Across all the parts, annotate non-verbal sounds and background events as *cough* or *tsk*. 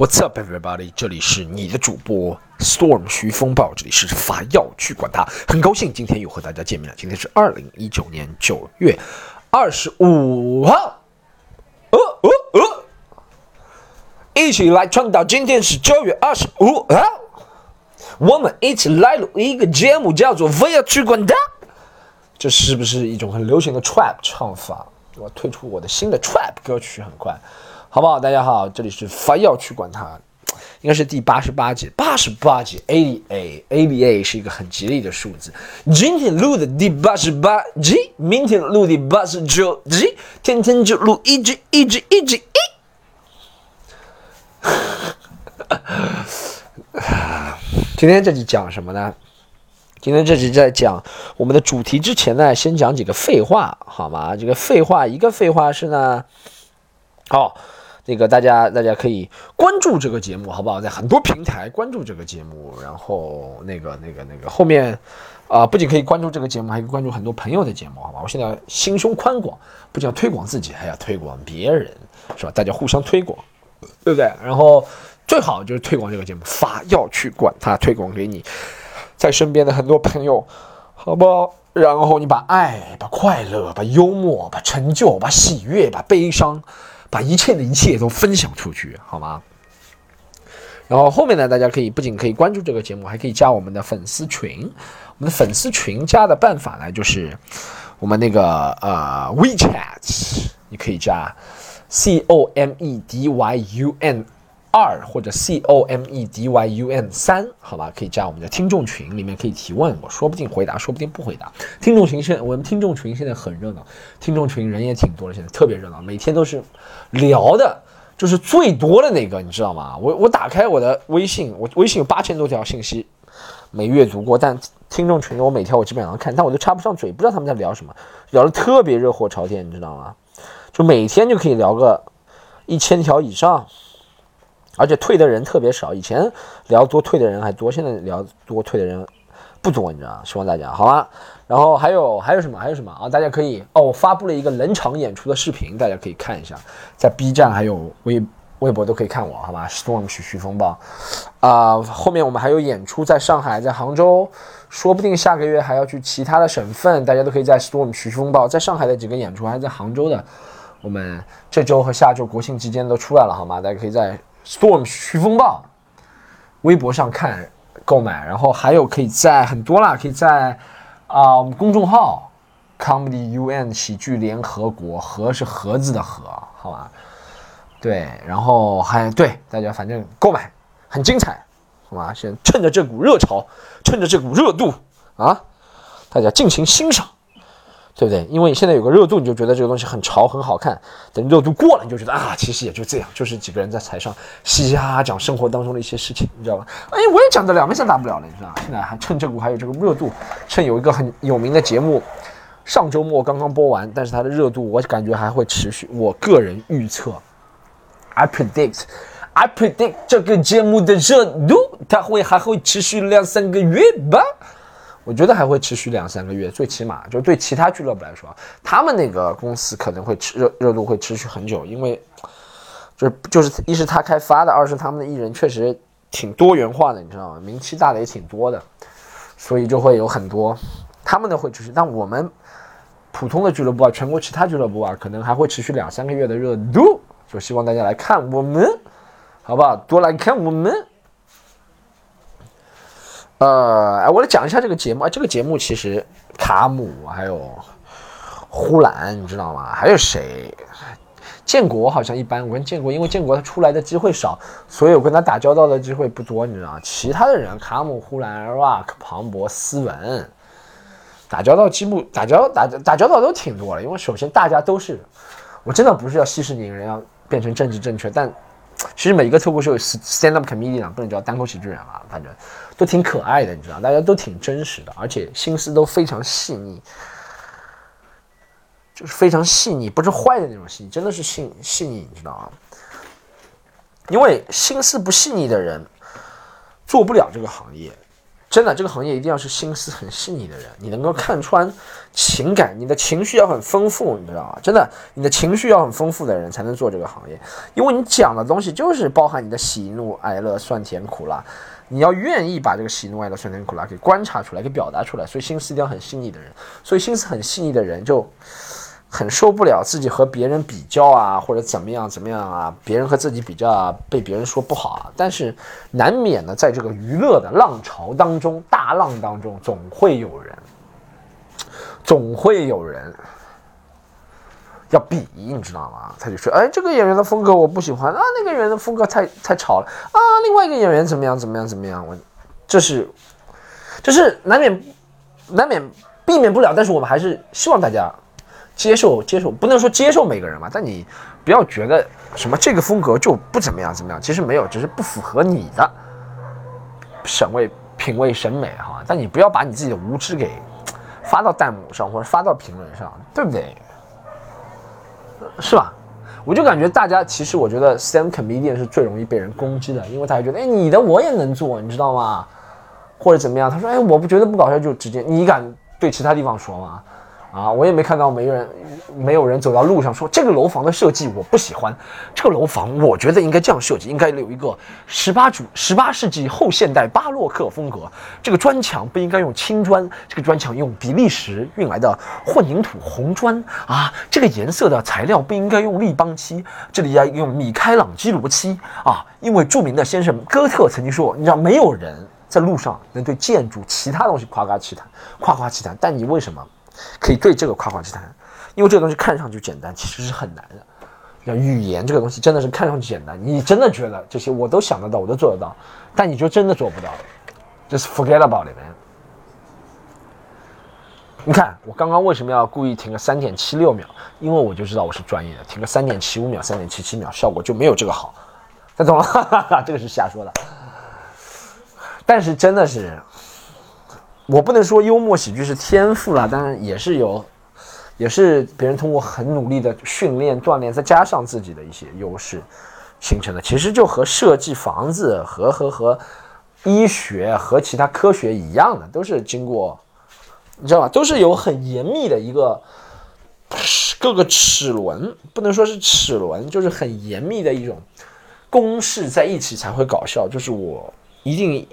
What's up, everybody？这里是你的主播 Storm 徐风暴，这里是法药去管他。很高兴今天又和大家见面了。今天是二零一九年九月二十五号，呃呃呃，一起来创造。今天是九月二十五号，我们一起来录一个节目，叫做《法药去管他》。这是不是一种很流行的 trap 唱法？我推出我的新的 trap 歌曲，很快。好不好？大家好，这里是凡要去管它，应该是第八十八集，八十八集 A A A B A 是一个很吉利的数字。今天录的第八十八集，明天录第八十九集，天天就录一集一集一集一。*laughs* 今天这集讲什么呢？今天这集在讲我们的主题之前呢，先讲几个废话，好吗？这个废话，一个废话是呢，哦。那个大家大家可以关注这个节目，好不好？在很多平台关注这个节目，然后那个那个那个后面，啊，不仅可以关注这个节目，还可以关注很多朋友的节目，好吧？我现在心胸宽广，不仅要推广自己，还要推广别人，是吧？大家互相推广，对不对？然后最好就是推广这个节目，发要去管它，推广给你在身边的很多朋友，好不好？然后你把爱、把快乐、把幽默、把成就、把喜悦、把悲伤。把一切的一切都分享出去，好吗？然后后面呢，大家可以不仅可以关注这个节目，还可以加我们的粉丝群。我们的粉丝群加的办法呢，就是我们那个呃 WeChat，你可以加 C O M E D Y U N。二或者 C O M E D Y U N 三，好吧，可以加我们的听众群，里面可以提问，我说不定回答，说不定不回答。听众群现我们听众群现在很热闹，听众群人也挺多的，现在特别热闹，每天都是聊的，就是最多的那个，你知道吗？我我打开我的微信，我微信有八千多条信息没阅读过，但听众群我每条我基本上看，但我都插不上嘴，不知道他们在聊什么，聊的特别热火朝天，你知道吗？就每天就可以聊个一千条以上。而且退的人特别少，以前聊多退的人还多，现在聊多退的人不多，你知道吗？希望大家好吗？然后还有还有什么？还有什么啊？大家可以哦，我发布了一个冷场演出的视频，大家可以看一下，在 B 站还有微微博都可以看我，好吧？Storm 徐徐风暴啊，后面我们还有演出在上海，在杭州，说不定下个月还要去其他的省份，大家都可以在 Storm 徐风暴在上海的几个演出，还在杭州的，我们这周和下周国庆期间都出来了，好吗？大家可以在。Storm 徐风暴，微博上看购买，然后还有可以在很多啦，可以在啊我们公众号 Comedy UN 喜剧联合国，盒是盒子的盒，好吧？对，然后还对大家反正购买很精彩，好吧？先趁着这股热潮，趁着这股热度啊，大家尽情欣赏。对不对？因为现在有个热度，你就觉得这个东西很潮、很好看。等热度过了，你就觉得啊，其实也就这样，就是几个人在台上嘻嘻哈讲生活当中的一些事情，你知道吧？哎，我也讲得了，没啥大不了的，你知道吧？现在还趁这股还有这个热度，趁有一个很有名的节目，上周末刚刚播完，但是它的热度我感觉还会持续。我个人预测，I predict，I predict 这个节目的热度它会还会持续两三个月吧。我觉得还会持续两三个月，最起码就对其他俱乐部来说，他们那个公司可能会持热热度会持续很久，因为就是就是一是他开发的，二是他们的艺人确实挺多元化的，你知道吗？名气大的也挺多的，所以就会有很多他们的会持续。但我们普通的俱乐部啊，全国其他俱乐部啊，可能还会持续两三个月的热度，就希望大家来看我们，好不好？多来看我们。呃，我来讲一下这个节目啊。这个节目其实卡姆还有呼兰，你知道吗？还有谁？建国好像一般。我跟建国，因为建国他出来的机会少，所以我跟他打交道的机会不多，你知道吗？其他的人，卡姆、呼兰、Rock、庞博、斯文，打交道几乎打交打打交道都挺多了。因为首先大家都是，我真的不是要息事宁人，要变成政治正确，但。*tsk* 其实每一个脱口秀 stand up comedian 不能叫单口喜剧人啊，反正都挺可爱的，你知道，大家都挺真实的，而且心思都非常细腻，就是非常细腻，不是坏的那种细腻，真的是细细腻，你知道吗？因为心思不细腻的人做不了这个行业，真的，这个行业一定要是心思很细腻的人，你能够看穿情感，你的情绪要很丰富，你知道吗？真的，你的情绪要很丰富的人才能做这个行业，因为你讲的东西就是包含你的喜怒哀乐、酸甜苦辣，你要愿意把这个喜怒哀乐、酸甜苦辣给观察出来，给表达出来，所以心思一定要很细腻的人，所以心思很细腻的人就。很受不了自己和别人比较啊，或者怎么样怎么样啊，别人和自己比较啊，被别人说不好啊。但是难免呢，在这个娱乐的浪潮当中，大浪当中，总会有人，总会有人要比，你知道吗？他就说，哎，这个演员的风格我不喜欢啊，那个演员的风格太太吵了啊，另外一个演员怎么样怎么样怎么样？我这是，这是难免难免避免不了，但是我们还是希望大家。接受接受，不能说接受每个人嘛，但你不要觉得什么这个风格就不怎么样怎么样，其实没有，只是不符合你的审味品味审美哈。但你不要把你自己的无知给发到弹幕上或者发到评论上，对不对？是吧？我就感觉大家其实我觉得 stand comedian 是最容易被人攻击的，因为大家觉得哎你的我也能做，你知道吗？或者怎么样？他说哎我不觉得不搞笑就直接你敢对其他地方说吗？啊，我也没看到没人，没有人走到路上说这个楼房的设计我不喜欢，这个楼房我觉得应该这样设计，应该有一个十八主十八世纪后现代巴洛克风格。这个砖墙不应该用青砖，这个砖墙用比利时运来的混凝土红砖啊。这个颜色的材料不应该用立邦漆，这里要用米开朗基罗漆啊。因为著名的先生哥特曾经说，你知道没有人在路上能对建筑其他东西夸夸其谈，夸夸其谈，但你为什么？可以对这个夸夸其谈，因为这个东西看上去简单，其实是很难的。像语言这个东西真的是看上去简单，你真的觉得这些我都想得到，我都做得到，但你就真的做不到这是 forget about it。你看我刚刚为什么要故意停个三点七六秒？因为我就知道我是专业的，停个三点七五秒、三点七七秒，效果就没有这个好。他懂了？这个是瞎说的，但是真的是。我不能说幽默喜剧是天赋了，当然也是有，也是别人通过很努力的训练锻炼，再加上自己的一些优势形成的。其实就和设计房子和和和医学和其他科学一样的，都是经过，你知道吧？都是有很严密的一个各个齿轮，不能说是齿轮，就是很严密的一种公式在一起才会搞笑。就是我。一定，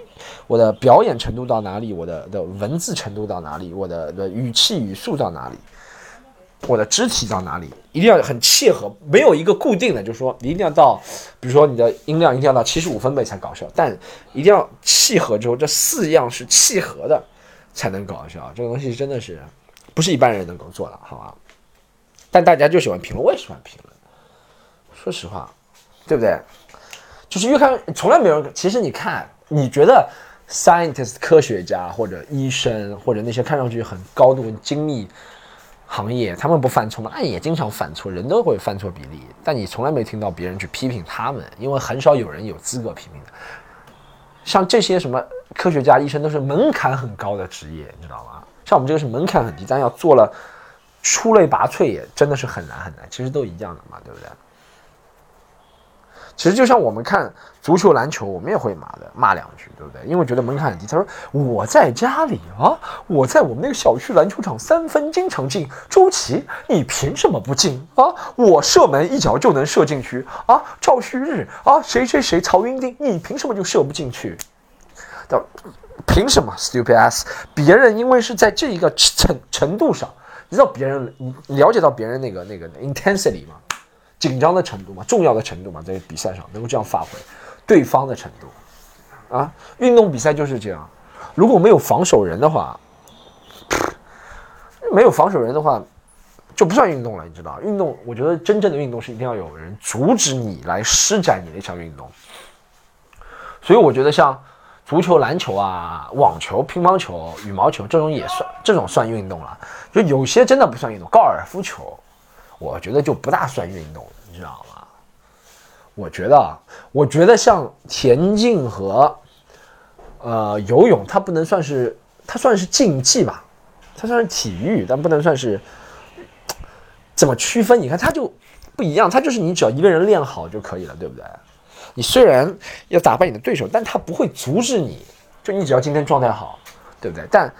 我的表演程度到哪里，我的的文字程度到哪里，我的的语气语速到哪里，我的肢体到哪里，一定要很契合，没有一个固定的，就是说你一定要到，比如说你的音量一定要到七十五分贝才搞笑，但一定要契合之后，这四样是契合的才能搞笑，这个东西真的是不是一般人能够做的，好吧？但大家就喜欢评论，我也喜欢评论，说实话，对不对？就是越看从来没有人，其实你看。你觉得 scientist 科学家或者医生或者那些看上去很高度精密行业，他们不犯错吗？那也经常犯错，人都会犯错比例。但你从来没听到别人去批评他们，因为很少有人有资格批评的。像这些什么科学家、医生都是门槛很高的职业，你知道吗？像我们这个是门槛很低，但要做了出类拔萃也真的是很难很难。其实都一样的嘛，对不对？其实就像我们看足球、篮球，我们也会骂的骂两句，对不对？因为觉得门槛很低。他说我在家里啊，我在我们那个小区篮球场三分经常进。周琦，你凭什么不进啊？我射门一脚就能射进去啊！赵旭日啊，谁谁谁，曹云丁，你凭什么就射不进去？的，凭什么？Stupid ass！别人因为是在这一个程程度上，你知道别人，你了解到别人那个那个 intensity 吗？紧张的程度嘛，重要的程度嘛，在比赛上能够这样发挥，对方的程度，啊，运动比赛就是这样。如果没有防守人的话，没有防守人的话，就不算运动了，你知道？运动，我觉得真正的运动是一定要有人阻止你来施展你那项运动。所以我觉得像足球、篮球啊、网球、乒乓球、羽毛球这种也算，这种算运动了。就有些真的不算运动，高尔夫球。我觉得就不大算运动，你知道吗？我觉得啊，我觉得像田径和呃游泳，它不能算是，它算是竞技吧，它算是体育，但不能算是。怎么区分？你看，它就不一样，它就是你只要一个人练好就可以了，对不对？你虽然要打败你的对手，但他不会阻止你。就你只要今天状态好，对不对？但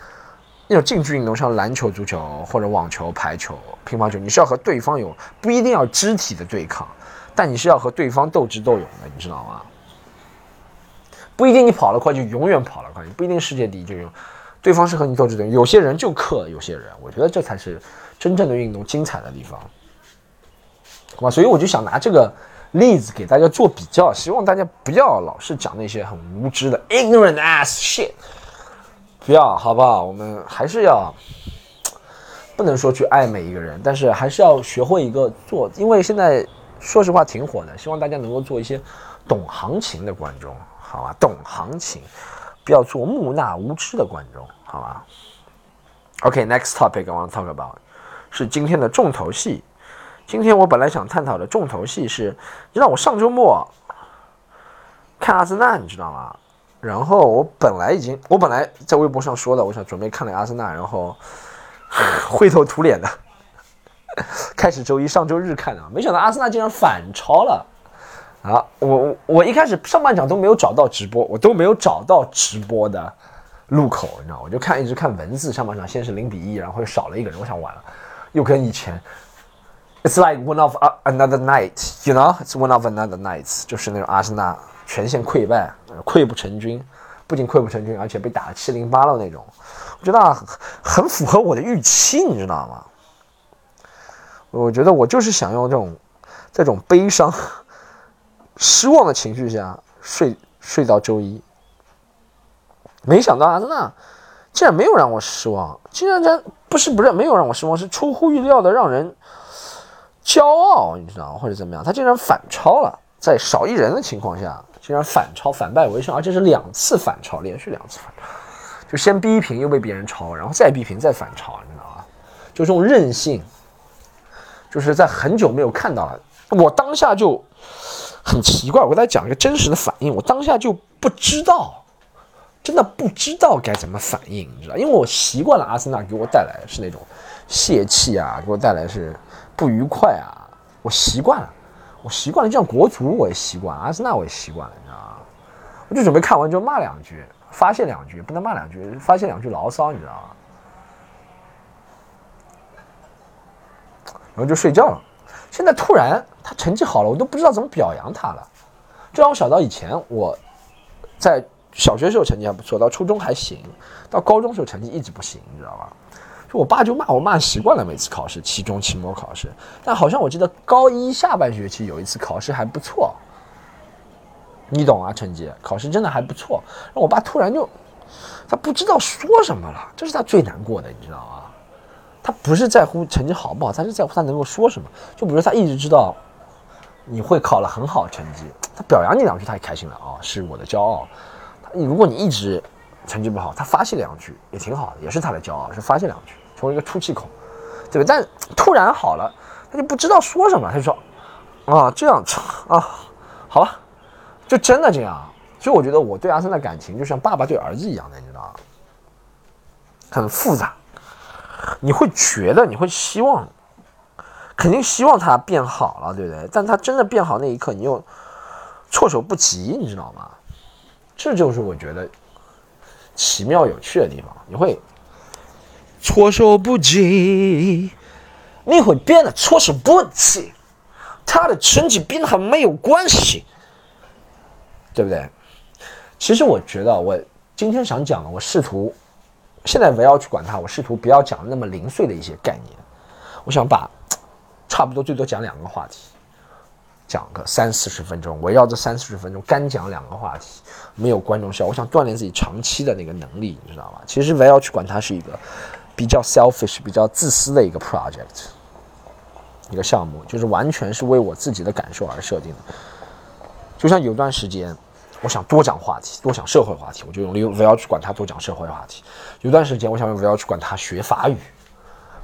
那种竞技运动，像篮球、足球或者网球、排球、乒乓球，你是要和对方有不一定要肢体的对抗，但你是要和对方斗智斗勇的，你知道吗？不一定你跑得快就永远跑得快，不一定世界第一就永，对方是和你斗智斗勇。有些人就克有些人，我觉得这才是真正的运动精彩的地方，好吧？所以我就想拿这个例子给大家做比较，希望大家不要老是讲那些很无知的 ignorant ass shit。不要，好不好？我们还是要，不能说去爱每一个人，但是还是要学会一个做。因为现在说实话挺火的，希望大家能够做一些懂行情的观众，好吧？懂行情，不要做木讷无知的观众，好吧？OK，next topic I want to talk about 是今天的重头戏。今天我本来想探讨的重头戏是，你知道我上周末看阿森纳，你知道吗？然后我本来已经，我本来在微博上说的，我想准备看了阿森纳，然后灰头土脸的 *laughs* 开始周一上周日看的，没想到阿森纳竟然反超了啊！我我我一开始上半场都没有找到直播，我都没有找到直播的路口，你知道，我就看一直看文字，上半场先是零比一，然后又少了一个人，我想完了，又跟以前，It's like one of another night，you know，It's one of another nights，就是那种阿森纳。全线溃败，溃不成军，不仅溃不成军，而且被打的七零八落那种，我觉得很很符合我的预期，你知道吗？我觉得我就是想用这种这种悲伤、失望的情绪下睡睡到周一，没想到阿森纳竟然没有让我失望，竟然在不是不是没有让我失望，是出乎意料的让人骄傲，你知道吗？或者怎么样？他竟然反超了，在少一人的情况下。竟然反超，反败为胜，而且是两次反超，连续两次反超，就先逼平，又被别人超，然后再逼平，再反超，你知道吗？就这种韧性，就是在很久没有看到了。我当下就很奇怪，我给大家讲一个真实的反应，我当下就不知道，真的不知道该怎么反应，你知道？因为我习惯了阿森纳给我带来是那种泄气啊，给我带来是不愉快啊，我习惯了。我习惯了，就像国足我也习惯，阿森纳我也习惯了，你知道吗？我就准备看完就骂两句，发泄两句，不能骂两句，发泄两句牢骚，你知道吗？然后就睡觉了。现在突然他成绩好了，我都不知道怎么表扬他了。这让我想到以前我在小学时候成绩还不错，到初中还行，到高中时候成绩一直不行，你知道吧？就我爸就骂我骂习惯了，每次考试，期中、期末考试。但好像我记得高一下半学期有一次考试还不错，你懂啊？成绩考试真的还不错。然后我爸突然就，他不知道说什么了，这是他最难过的，你知道吗？他不是在乎成绩好不好，他是在乎他能够说什么。就比如他一直知道你会考了很好成绩，他表扬你两句他也开心了啊，是我的骄傲。他如果你一直成绩不好，他发泄两句也挺好的，也是他的骄傲，是发泄两句，从一个出气口，对吧？但突然好了，他就不知道说什么，他就说：“啊，这样啊，好吧，就真的这样。”所以我觉得我对阿森的感情就像爸爸对儿子一样的，你知道吗？很复杂，你会觉得，你会希望，肯定希望他变好了，对不对？但他真的变好那一刻，你又措手不及，你知道吗？这就是我觉得。奇妙有趣的地方，你会措手不及，你会变得措手不及。他的成绩变好没有关系，对不对？其实我觉得，我今天想讲的，我试图现在不要去管他，我试图不要讲那么零碎的一些概念，我想把 *tsk* 差不多最多讲两个话题。讲个三四十分钟，围绕这三四十分钟干讲两个话题，没有观众笑。我想锻炼自己长期的那个能力，你知道吗？其实围绕去管它是一个比较 selfish、比较自私的一个 project，一个项目，就是完全是为我自己的感受而设定的。就像有段时间，我想多讲话题，多讲社会话题，我就用围绕去管它多讲社会话题。有段时间，我想用围绕去管它学法语。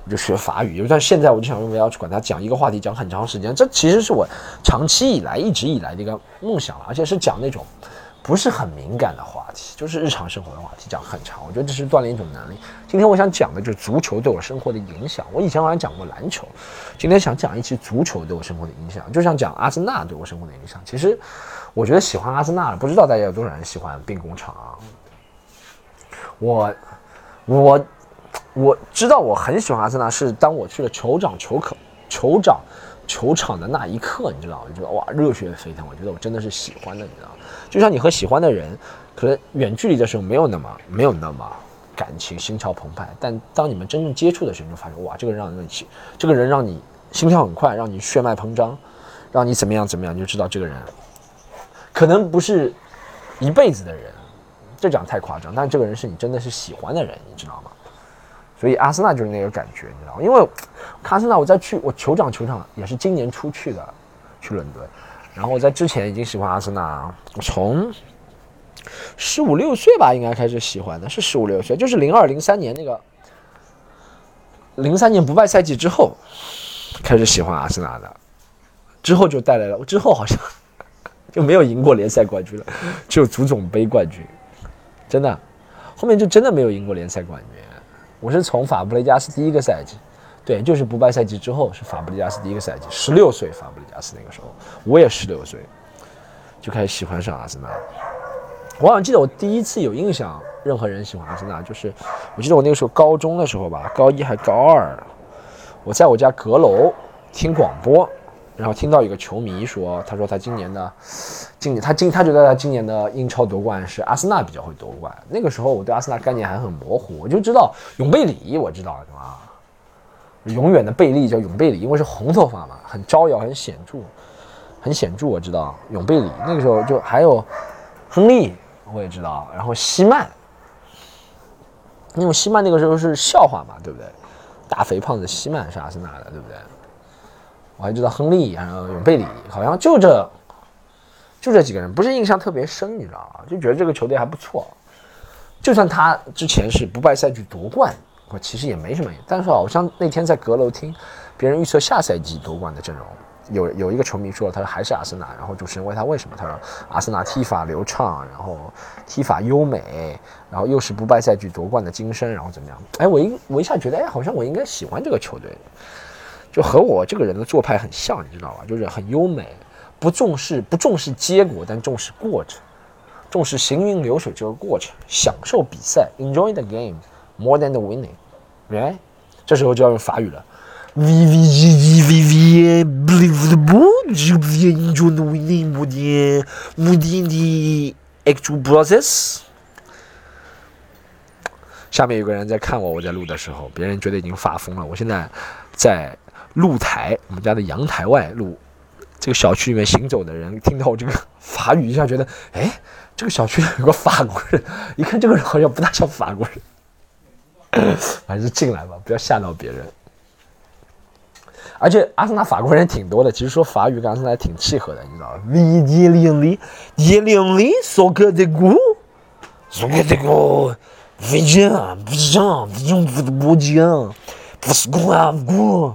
我就学法语，有但现在我就想用 v l 去管他讲一个话题，讲很长时间。这其实是我长期以来、一直以来的一个梦想了，而且是讲那种不是很敏感的话题，就是日常生活的话题，讲很长。我觉得这是锻炼一种能力。今天我想讲的就是足球对我生活的影响。我以前好像讲过篮球，今天想讲一期足球对我生活的影响，就像讲阿森纳对我生活的影响。其实我觉得喜欢阿森纳，不知道大家有多少人喜欢兵工厂啊？我我我知道我很喜欢阿森纳，是当我去了酋长球可酋长球场的那一刻，你知道，我觉得哇，热血沸腾，我觉得我真的是喜欢的，你知道，就像你和喜欢的人，可能远距离的时候没有那么没有那么感情，心潮澎湃，但当你们真正接触的时候，你就发现哇，这个人让你这个人让你心跳很快，让你血脉膨胀，让你怎么样怎么样，你就知道这个人可能不是一辈子的人。这讲太夸张，但这个人是你真的是喜欢的人，你知道吗？所以阿森纳就是那个感觉，你知道吗？因为阿森纳，我在去我酋长球场也是今年出去的，去伦敦。然后我在之前已经喜欢阿森纳，从十五六岁吧，应该开始喜欢的，是十五六岁，就是零二零三年那个零三年不败赛季之后开始喜欢阿森纳的，之后就带来了，之后好像 *laughs* 就没有赢过联赛冠军了，只有足总杯冠军。真的，后面就真的没有赢过联赛冠军。我是从法布雷加斯第一个赛季，对，就是不败赛季之后是法布雷加斯第一个赛季，十六岁法布雷加斯那个时候，我也十六岁，就开始喜欢上阿森纳。我好像记得我第一次有印象，任何人喜欢阿森纳，就是我记得我那个时候高中的时候吧，高一还高二，我在我家阁楼听广播。然后听到一个球迷说，他说他今年的，今年他今他觉得他今年的英超夺冠是阿森纳比较会夺冠。那个时候我对阿森纳概念还很模糊，我就知道永贝里，我知道是吧？永远的贝利叫永贝里，因为是红头发嘛，很招摇，很显著，很显著。我知道永贝里那个时候就还有亨利，我也知道。然后希曼，因为西曼那个时候是笑话嘛，对不对？大肥胖子西曼是阿森纳的，对不对？我还知道亨利，还有永贝里，好像就这，就这几个人，不是印象特别深，你知道吗？就觉得这个球队还不错。就算他之前是不败赛季夺冠，我其实也没什么。但是好像那天在阁楼听别人预测下赛季夺冠的阵容，有有一个球迷说，他说还是阿森纳。然后主持人问他为什么，他说阿森纳踢法流畅，然后踢法优美，然后又是不败赛季夺冠的金身，然后怎么样？哎，我一我一下觉得，哎，好像我应该喜欢这个球队。就和我这个人的做派很像，你知道吧？就是很优美，不重视不重视结果，但重视过程，重视行云流水这个过程，享受比赛，enjoy the game more than the winning。right？这时候就要用法语了。vvgvvbblue wooden wooden wooden actual process。下面有个人在看我，我在录的时候，别人觉得已经发疯了。我现在在。露台，我们家的阳台外录，这个小区里面行走的人听到我这个法语一下，觉得，哎，这个小区有个法国人，一看这个人好像不大像法国人，*laughs* 还是进来吧，不要吓到别人。而且阿森纳法国人挺多的，其实说法语跟阿森纳挺契合的，你知道吗？V 杰零零杰零零，so good the good，so good the good，非常非常非常不的不讲，不是公啊不。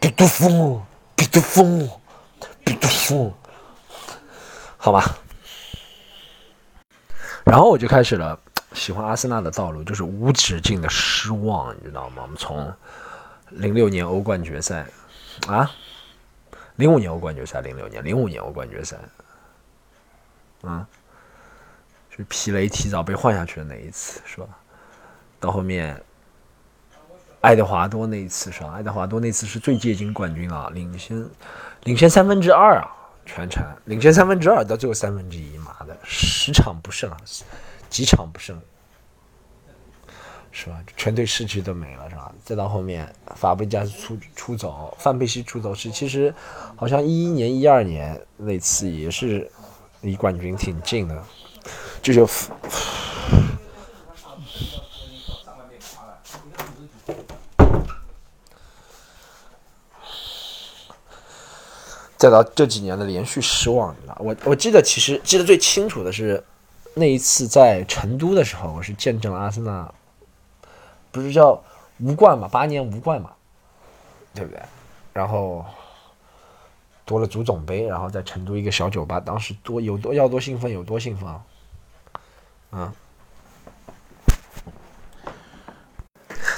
比杜夫，比杜夫，比杜夫，好吧。然后我就开始了喜欢阿森纳的道路，就是无止境的失望，你知道吗？我们从零六年欧冠决赛啊，零五年欧冠决赛，零六年，零五年欧冠决赛，啊，是皮雷提早被换下去的那一次，是吧？到后面。爱德华多那一次是吧？爱德华多那次是最接近冠军啊，领先，领先三分之二啊，全程领先三分之二，到最后三分之一，妈的，十场不胜啊，几场不胜，是吧？全队士气都没了是吧？再到后面，法布加斯出出走，范佩西出走是，其实好像一一年、一二年那次也是离冠军挺近的，这就。再到这几年的连续失望，你知道我我记得其实记得最清楚的是那一次在成都的时候，我是见证了阿森纳，不是叫无冠嘛，八年无冠嘛，对不对？然后夺了足总杯，然后在成都一个小酒吧，当时多有多要多兴奋有多兴奋啊！嗯，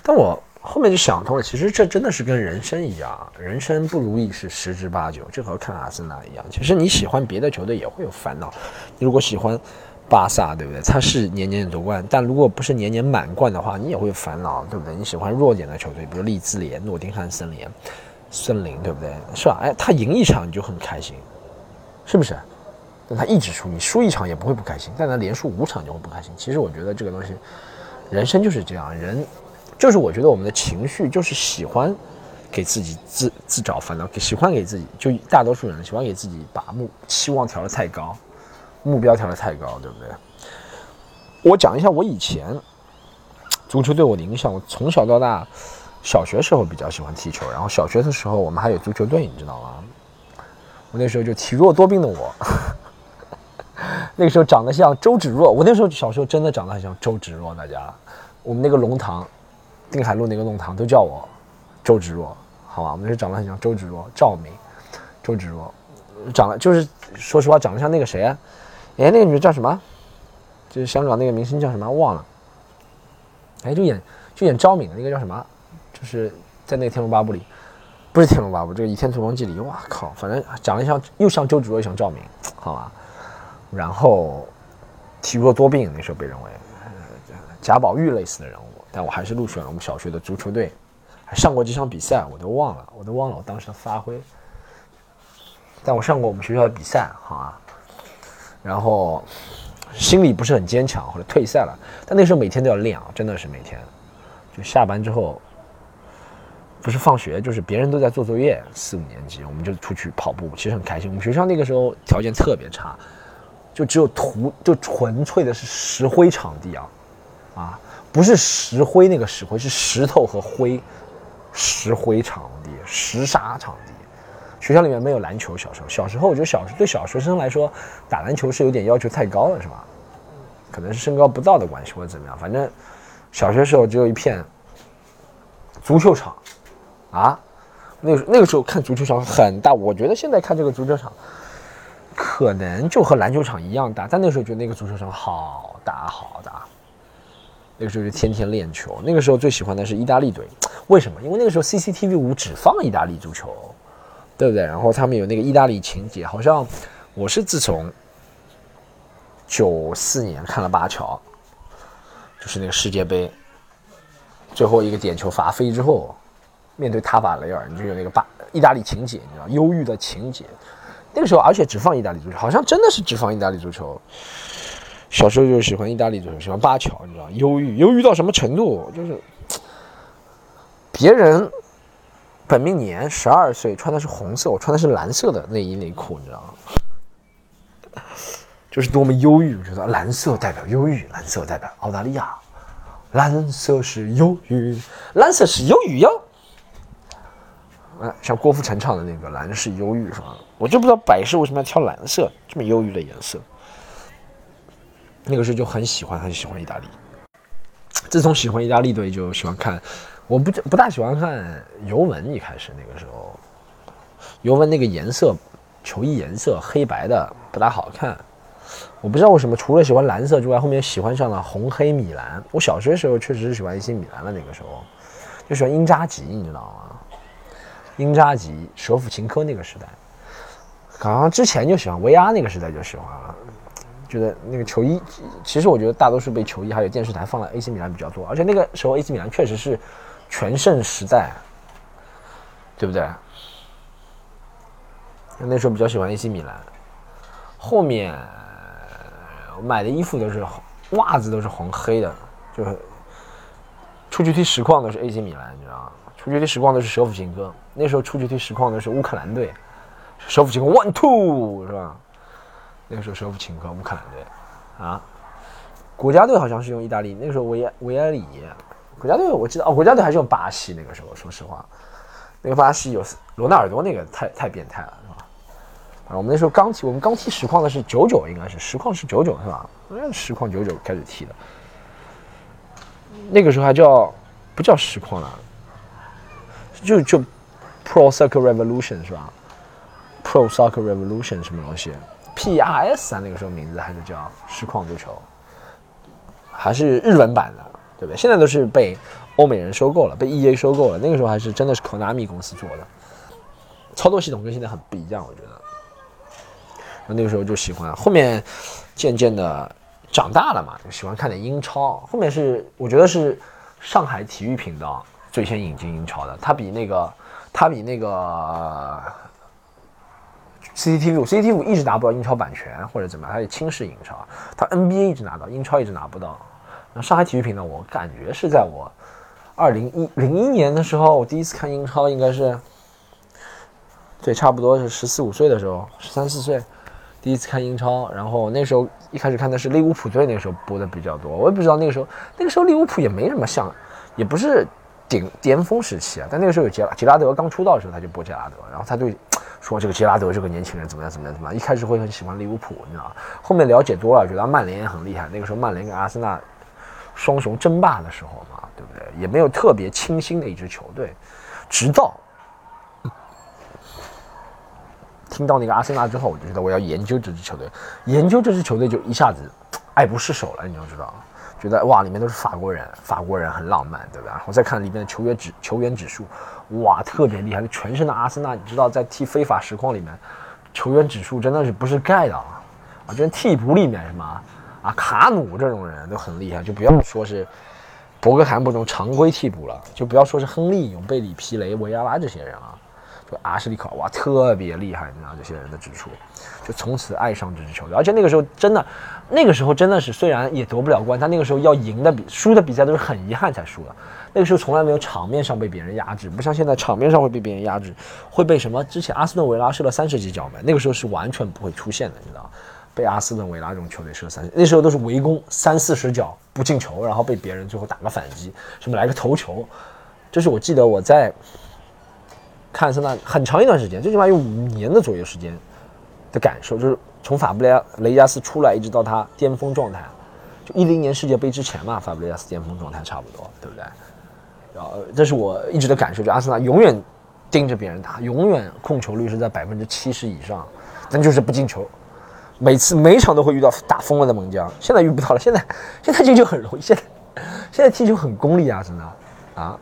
但我。后面就想通了，其实这真的是跟人生一样，人生不如意是十之八九，就和看阿森纳一样。其实你喜欢别的球队也会有烦恼，如果喜欢巴萨，对不对？他是年年夺冠，但如果不是年年满贯的话，你也会烦恼，对不对？你喜欢弱点的球队，比如利兹联、诺丁汉森林、森林，对不对？是吧？哎，他赢一场你就很开心，是不是？但他一直输，你输一场也不会不开心，但他连输五场就会不开心。其实我觉得这个东西，人生就是这样，人就是我觉得我们的情绪就是喜欢给自己自自找烦恼，喜欢给自己，就大多数人喜欢给自己把目期望调得太高。目标调得太高，对不对？我讲一下我以前足球对我的影响。我从小到大，小学时候比较喜欢踢球，然后小学的时候我们还有足球队，你知道吗？我那时候就体弱多病的我，*laughs* 那个时候长得像周芷若。我那时候小时候真的长得很像周芷若，大家，我们那个龙塘，定海路那个弄堂都叫我周芷若，好吧？我们那时候长得很像周芷若，赵明，周芷若，长得就是说实话长得像那个谁啊？哎，那个女的叫什么？就是香港那个明星叫什么？忘了。哎，就演就演昭敏的那个叫什么？就是在那个《天龙八部》里，不是《天龙八部》，这个《倚天屠龙记》里。哇靠，反正长得像，又像周芷若，又像赵敏，好吧。然后体弱多病，那时候被认为贾宝玉类似的人物，但我还是入选了我们小学的足球队，还上过几场比赛，我都忘了，我都忘了我当时的发挥。但我上过我们学校的比赛，好啊。然后心里不是很坚强，或者退赛了。但那时候每天都要练啊，真的是每天。就下班之后，不是放学，就是别人都在做作业，四五年级，我们就出去跑步，其实很开心。我们学校那个时候条件特别差，就只有土，就纯粹的是石灰场地啊，啊，不是石灰那个石灰，是石头和灰，石灰场地，石沙场地。学校里面没有篮球，小时候，小时候我觉得小对小学生来说，打篮球是有点要求太高了，是吧？可能是身高不到的关系或者怎么样，反正小学时候只有一片足球场啊。那个那个时候看足球场很大，我觉得现在看这个足球场可能就和篮球场一样大，但那个时候觉得那个足球场好大好大。那个时候就天天练球，那个时候最喜欢的是意大利队，为什么？因为那个时候 CCTV 五只放意大利足球。对不对？然后他们有那个意大利情节，好像我是自从九四年看了巴乔，就是那个世界杯最后一个点球罚飞之后，面对塔法雷尔，你就有那个巴意大利情节，你知道忧郁的情节。那个时候，而且只放意大利足球，好像真的是只放意大利足球。小时候就喜欢意大利足球，喜欢巴乔，你知道忧郁，忧郁到什么程度？就是别人。本命年十二岁，穿的是红色，我穿的是蓝色的内衣内裤，你知道吗？就是多么忧郁，我觉得蓝色代表忧郁，蓝色代表澳大利亚，蓝色是忧郁，蓝色是忧郁哟。啊，像郭富城唱的那个《蓝是忧郁》是吧？我就不知道百事为什么要挑蓝色这么忧郁的颜色。那个时候就很喜欢，很喜欢意大利。自从喜欢意大利队，就喜欢看。我不不大喜欢看尤文，一开始那个时候，尤文那个颜色，球衣颜色黑白的不大好看。我不知道为什么，除了喜欢蓝色之外，后面喜欢上了红黑米兰。我小学时候确实是喜欢 AC 米兰的，那个时候就喜欢英扎吉，你知道吗？英扎吉、舍甫琴科那个时代，好像之前就喜欢维阿那个时代就喜欢了。觉得那个球衣，其实我觉得大多数被球衣还有电视台放了 AC 米兰比较多，而且那个时候 AC 米兰确实是。全盛时代，对不对？那时候比较喜欢 AC 米兰，后面我买的衣服都是袜子都是红黑的，就是出去踢实况都是 AC 米兰，你知道吗？出去踢实况都是舍甫琴科，那时候出去踢实况的是乌克兰队，舍甫琴科 one two 是吧？那个时候舍甫琴科乌克兰队啊，国家队好像是用意大利，那个时候维维埃里。国家队我记得哦，国家队还是用巴西那个时候，说实话，那个巴西有罗纳尔多，那个太太变态了，是吧？啊，我们那时候刚踢，我们刚踢实况的是九九，应该是实况是九九是吧？实况九九开始踢的，那个时候还叫不叫实况了，就就 Pro Soccer Revolution 是吧？Pro Soccer Revolution 什么东西？PRS 啊，那个时候名字还是叫实况足球，还是日文版的。对不对？现在都是被欧美人收购了，被 E A 收购了。那个时候还是真的是 Konami 公司做的，操作系统跟现在很不一样，我觉得。那那个时候就喜欢，后面渐渐的长大了嘛，就喜欢看点英超。后面是我觉得是上海体育频道最先引进英超的，它比那个它比那个 CCTV，CCTV 一直拿不到英超版权或者怎么样，它也轻视英超。它 NBA 一直拿到，英超一直拿不到。上海体育频道，我感觉是在我二零一零一年的时候，我第一次看英超，应该是对，差不多是十四五岁的时候，十三四岁。第一次看英超，然后那时候一开始看的是利物浦队，那时候播的比较多。我也不知道那个时候，那个时候利物浦也没什么像，也不是顶巅峰时期啊。但那个时候有杰拉杰拉德刚出道的时候，他就播杰拉德，然后他就说这个杰拉德这个年轻人怎么样怎么样怎么样。一开始会很喜欢利物浦，你知道吗？后面了解多了，觉得曼联也很厉害。那个时候曼联跟阿森纳双雄争霸的时候嘛，对不对？也没有特别清新的一支球队，直到。听到那个阿森纳之后，我就觉得我要研究这支球队，研究这支球队就一下子爱不释手了。你要知道，觉得哇，里面都是法国人，法国人很浪漫，对吧？我再看里面的球员指球员指数，哇，特别厉害，全身的阿森纳，你知道在踢非法实况里面，球员指数真的是不是盖的啊？啊，这替补里面什么啊，卡努这种人都很厉害，就不要说是博格坎普这种常规替补了，就不要说是亨利、永贝里、皮雷、维亚拉这些人啊。就阿什利考哇，特别厉害，你知道这些人的指出，就从此爱上这支球队。而且那个时候真的，那个时候真的是虽然也夺不了冠，但那个时候要赢的比输的比赛都是很遗憾才输的。那个时候从来没有场面上被别人压制，不像现在场面上会被别人压制，会被什么？之前阿斯顿维拉射了三十几脚门，那个时候是完全不会出现的，你知道被阿斯顿维拉这种球队射三，那时候都是围攻三四十脚不进球，然后被别人最后打个反击，什么来个头球，就是我记得我在。看森纳很长一段时间，最起码有五年的左右时间的感受，就是从法布雷雷加斯出来一直到他巅峰状态，就一零年世界杯之前嘛，法布雷加斯巅峰状态差不多，对不对？然后这是我一直的感受，就阿森纳永远盯着别人打，永远控球率是在百分之七十以上，但就是不进球，每次每场都会遇到打疯了的猛将，现在遇不到了，现在 *laughs* 现在进球很容易，*laughs* 现在现在踢球很功利啊，真的啊。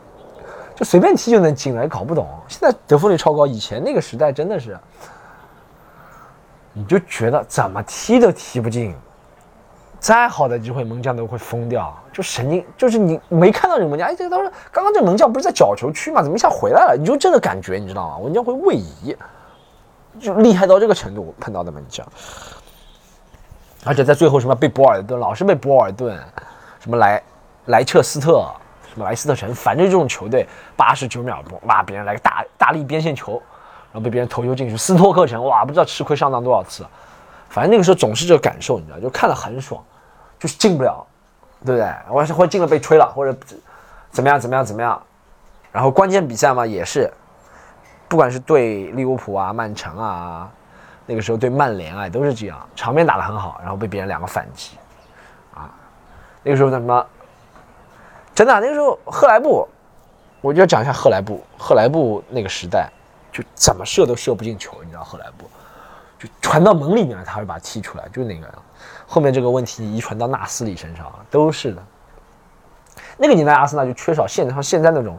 就随便踢就能进来，搞不懂。现在得分率超高，以前那个时代真的是，你就觉得怎么踢都踢不进，再好的机会门将都会疯掉，就神经，就是你没看到这个门将，哎，这个他说刚刚这门将不是在角球区吗？怎么一下回来了？你就这个感觉，你知道吗？门将会位移，就厉害到这个程度，碰到的门将，而且在最后什么被博尔顿，老是被博尔顿，什么莱莱彻斯特。什么莱斯特城，反正这种球队，八十九秒钟，哇，别人来个大大力边线球，然后被别人头球进去。斯托克城，哇，不知道吃亏上当多少次，反正那个时候总是这个感受，你知道，就看了很爽，就是进不了，对不对？我是或进了被吹了，或者怎么样怎么样怎么样。然后关键比赛嘛，也是，不管是对利物浦啊、曼城啊，那个时候对曼联啊，都是这样，场面打得很好，然后被别人两个反击，啊，那个时候什么？真的，那个时候赫莱布，我就要讲一下赫莱布。赫莱布那个时代，就怎么射都射不进球，你知道赫莱布，就传到门里面了，他会把它踢出来，就那个。后面这个问题遗传到纳斯里身上，都是的。那个年代阿森纳就缺少现像现在那种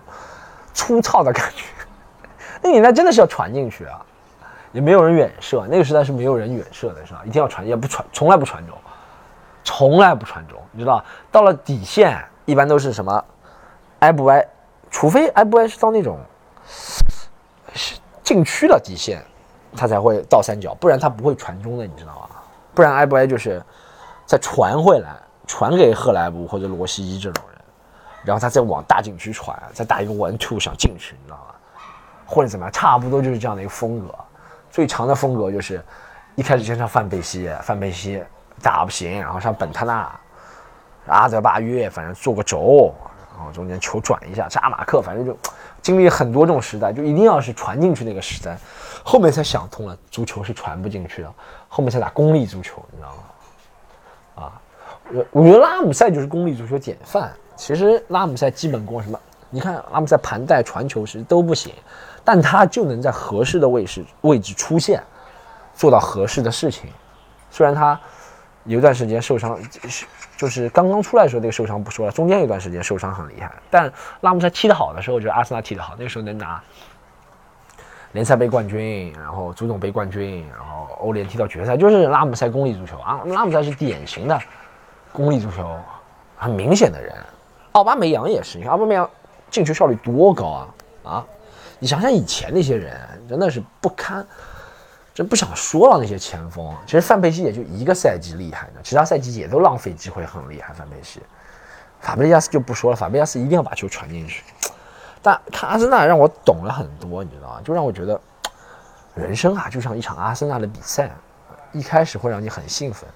粗糙的感觉，那个年代真的是要传进去啊，也没有人远射，那个时代是没有人远射的，是吧？一定要传，也不传，从来不传中，从来不传中，你知道，到了底线。一般都是什么挨不挨，除非挨不挨是到那种禁区的底线，他才会倒三角，不然他不会传中的，你知道吗？不然挨不挨就是再传回来，传给赫莱布或者罗西伊这种人，然后他再往大禁区传，再打一个 one two 想进去，你知道吗？或者怎么样，差不多就是这样的一个风格。最长的风格就是一开始先上范佩西，范佩西打不行，然后上本特纳。阿泽巴约，反正做个轴，然后中间球转一下，扎马克，反正就经历很多这种时代，就一定要是传进去那个时代，后面才想通了，足球是传不进去的，后面才打功利足球，你知道吗？啊，我我觉得拉姆塞就是功利足球典范。其实拉姆塞基本功什么，你看拉姆塞盘带传球时都不行，但他就能在合适的位置位置出现，做到合适的事情。虽然他有一段时间受伤。就是刚刚出来的时候，那个受伤不说了，中间有段时间受伤很厉害。但拉姆塞踢得好的时候，就是阿森纳踢得好，那个时候能拿联赛杯冠军，然后足总杯冠军，然后欧联踢到决赛，就是拉姆塞功利足球啊。拉姆塞是典型的功利足球很明显的人，奥巴梅扬也是。你看奥巴梅扬进球效率多高啊啊！你想想以前那些人真的是不堪，真不想说了那些前锋。其实范佩西也就一个赛季厉害呢，其他赛季也都浪费机会很厉害。范佩西，法布雷加斯就不说了，法布雷加斯一定要把球传进去。但看阿森纳让我懂了很多，你知道吗？就让我觉得人生啊，就像一场阿森纳的比赛，一开始会让你很兴奋。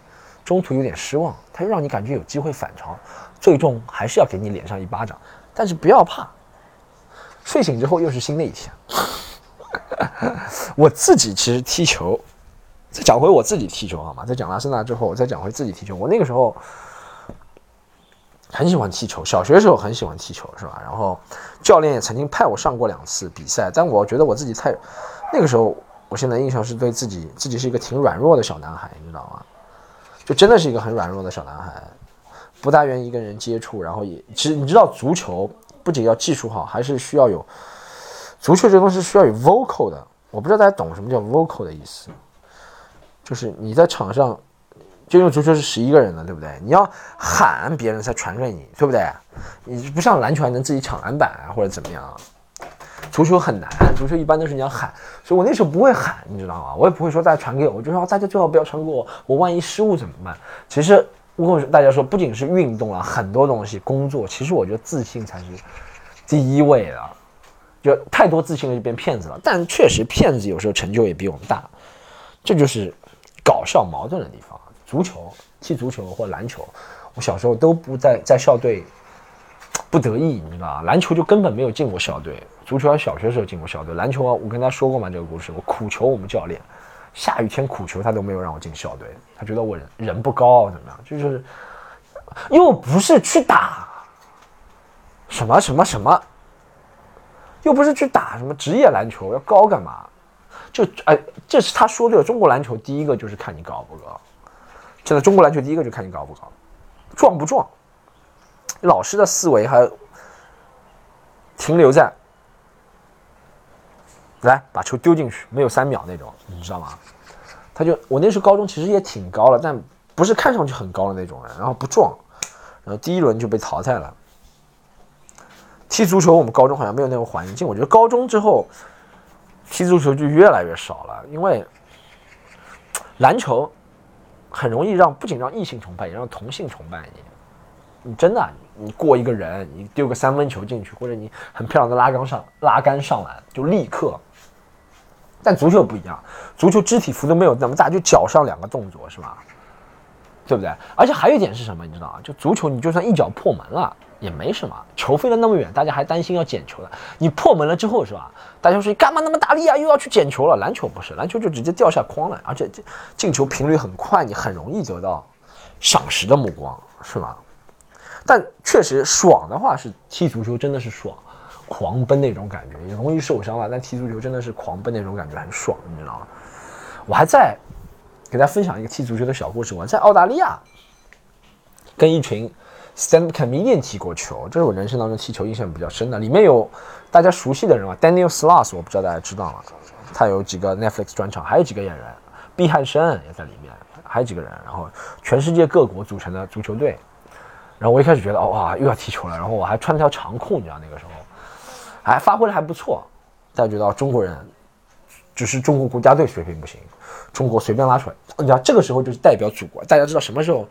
中途有点失望，他又让你感觉有机会反超，最终还是要给你脸上一巴掌。但是不要怕，睡醒之后又是新的一天。*laughs* 我自己其实踢球，再讲回我自己踢球好吗？在讲阿森纳之后，我再讲回自己踢球。我那个时候很喜欢踢球，小学的时候很喜欢踢球，是吧？然后教练也曾经派我上过两次比赛，但我觉得我自己太那个时候，我现在印象是对自己自己是一个挺软弱的小男孩，你知道吗？就真的是一个很软弱的小男孩，不大愿意跟人接触，然后也其实你知道，足球不仅要技术好，还是需要有足球这东西需要有 vocal 的。我不知道大家懂什么叫 vocal 的意思，就是你在场上，就因为足球是十一个人的，对不对？你要喊别人才传给你，对不对？你不像篮球还能自己抢篮板啊，或者怎么样。足球很难，足球一般都是你要喊，所以我那时候不会喊，你知道吗？我也不会说大家传给我，我就说大家最好不要传给我，我万一失误怎么办？其实，如果大家说不仅是运动啊，很多东西，工作，其实我觉得自信才是第一位的，就太多自信了就变骗子了。但确实，骗子有时候成就也比我们大，这就是搞笑矛盾的地方。足球，踢足球或篮球，我小时候都不在在校队。不得意，你知道吧？篮球就根本没有进过校队，足球小学时候进过校队，篮球，我跟他说过嘛？这个故事，我苦求我们教练，下雨天苦求他都没有让我进校队，他觉得我人人不高，怎么样？就是又不是去打什么什么什么，又不是去打什么职业篮球，要高干嘛？就哎，这是他说对了。中国篮球第一个就是看你高不高，真的中国篮球第一个就看你高不高，壮不壮。老师的思维还停留在来把球丢进去，没有三秒那种，你知道吗？他就我那时候高中其实也挺高了，但不是看上去很高的那种人，然后不壮，然后第一轮就被淘汰了。踢足球我们高中好像没有那种环境，我觉得高中之后踢足球就越来越少了，因为篮球很容易让不仅让异性崇拜，也让同性崇拜你。你真的，你过一个人，你丢个三分球进去，或者你很漂亮的拉杆上拉杆上篮，就立刻。但足球不一样，足球肢体幅度没有那么大，就脚上两个动作是吧？对不对？而且还有一点是什么，你知道啊？就足球，你就算一脚破门了也没什么，球飞了那么远，大家还担心要捡球的。你破门了之后是吧？大家说你干嘛那么大力啊？又要去捡球了？篮球不是，篮球就直接掉下筐了，而且进球频率很快，你很容易得到赏识的目光，是吧？但确实爽的话是踢足球真的是爽，狂奔那种感觉也容易受伤了。但踢足球真的是狂奔那种感觉很爽，你知道吗？我还在给大家分享一个踢足球的小故事。我在澳大利亚跟一群 stand up comedian 踢过球，这是我人生当中踢球印象比较深的。里面有大家熟悉的人啊，Daniel Sloss，我不知道大家知道吗？他有几个 Netflix 专场，还有几个演员，毕汉生也在里面，还有几个人，然后全世界各国组成的足球队。然后我一开始觉得，哦哇，又要踢球了。然后我还穿了条长裤，你知道那个时候，还发挥的还不错。大家觉得中国人只是中国国家队水平不行，中国随便拉出来，你知道这个时候就是代表祖国。大家知道什么时候？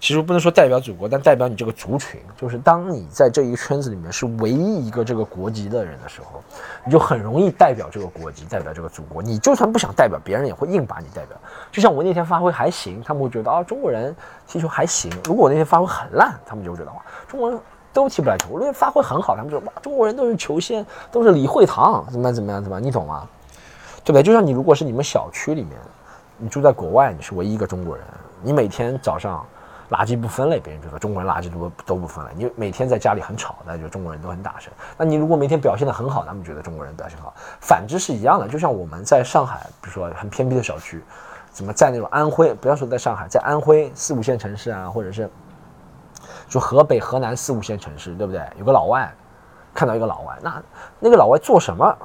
其实不能说代表祖国，但代表你这个族群。就是当你在这一圈子里面是唯一一个这个国籍的人的时候，你就很容易代表这个国籍，代表这个祖国。你就算不想代表，别人也会硬把你代表。就像我那天发挥还行，他们会觉得啊，中国人踢球还行。如果我那天发挥很烂，他们就会觉得哇，中国人都踢不来球。我那天发挥很好，他们就哇，中国人都是球仙，都是李惠堂，怎么怎么样，怎么，你懂吗？对不对？就像你如果是你们小区里面，你住在国外，你是唯一一个中国人，你每天早上。垃圾不分类，别人就说中国人垃圾都都不分类。你每天在家里很吵，那就中国人都很大声。那你如果每天表现得很好，他们觉得中国人表现好。反之是一样的，就像我们在上海，比如说很偏僻的小区，怎么在那种安徽，不要说在上海，在安徽四五线城市啊，或者是说河北、河南四五线城市，对不对？有个老外，看到一个老外，那那个老外做什么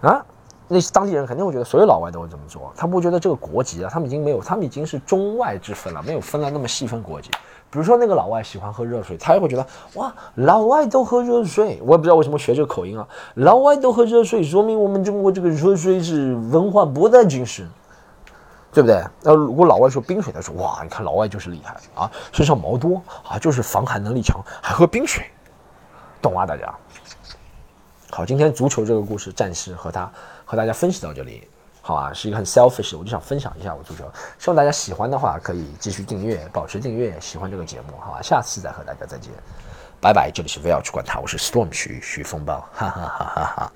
啊？那些当地人肯定会觉得所有老外都会这么做，他不觉得这个国籍啊，他们已经没有，他们已经是中外之分了，没有分了那么细分国籍。比如说那个老外喜欢喝热水，他也会觉得哇，老外都喝热水，我也不知道为什么学这个口音啊，老外都喝热水，说明我们中国这个热水是文化博大精深，对不对？那如果老外说冰水，他说哇，你看老外就是厉害啊，身上毛多啊，就是防寒能力强，还喝冰水，懂吗？大家？好，今天足球这个故事暂时和他和大家分析到这里。好吧，是一个很 selfish，我就想分享一下我足球，希望大家喜欢的话可以继续订阅，保持订阅，喜欢这个节目，好吧，下次再和大家再见，拜拜，这里是不要去管他，我是 storm 徐徐风暴，哈哈哈哈哈。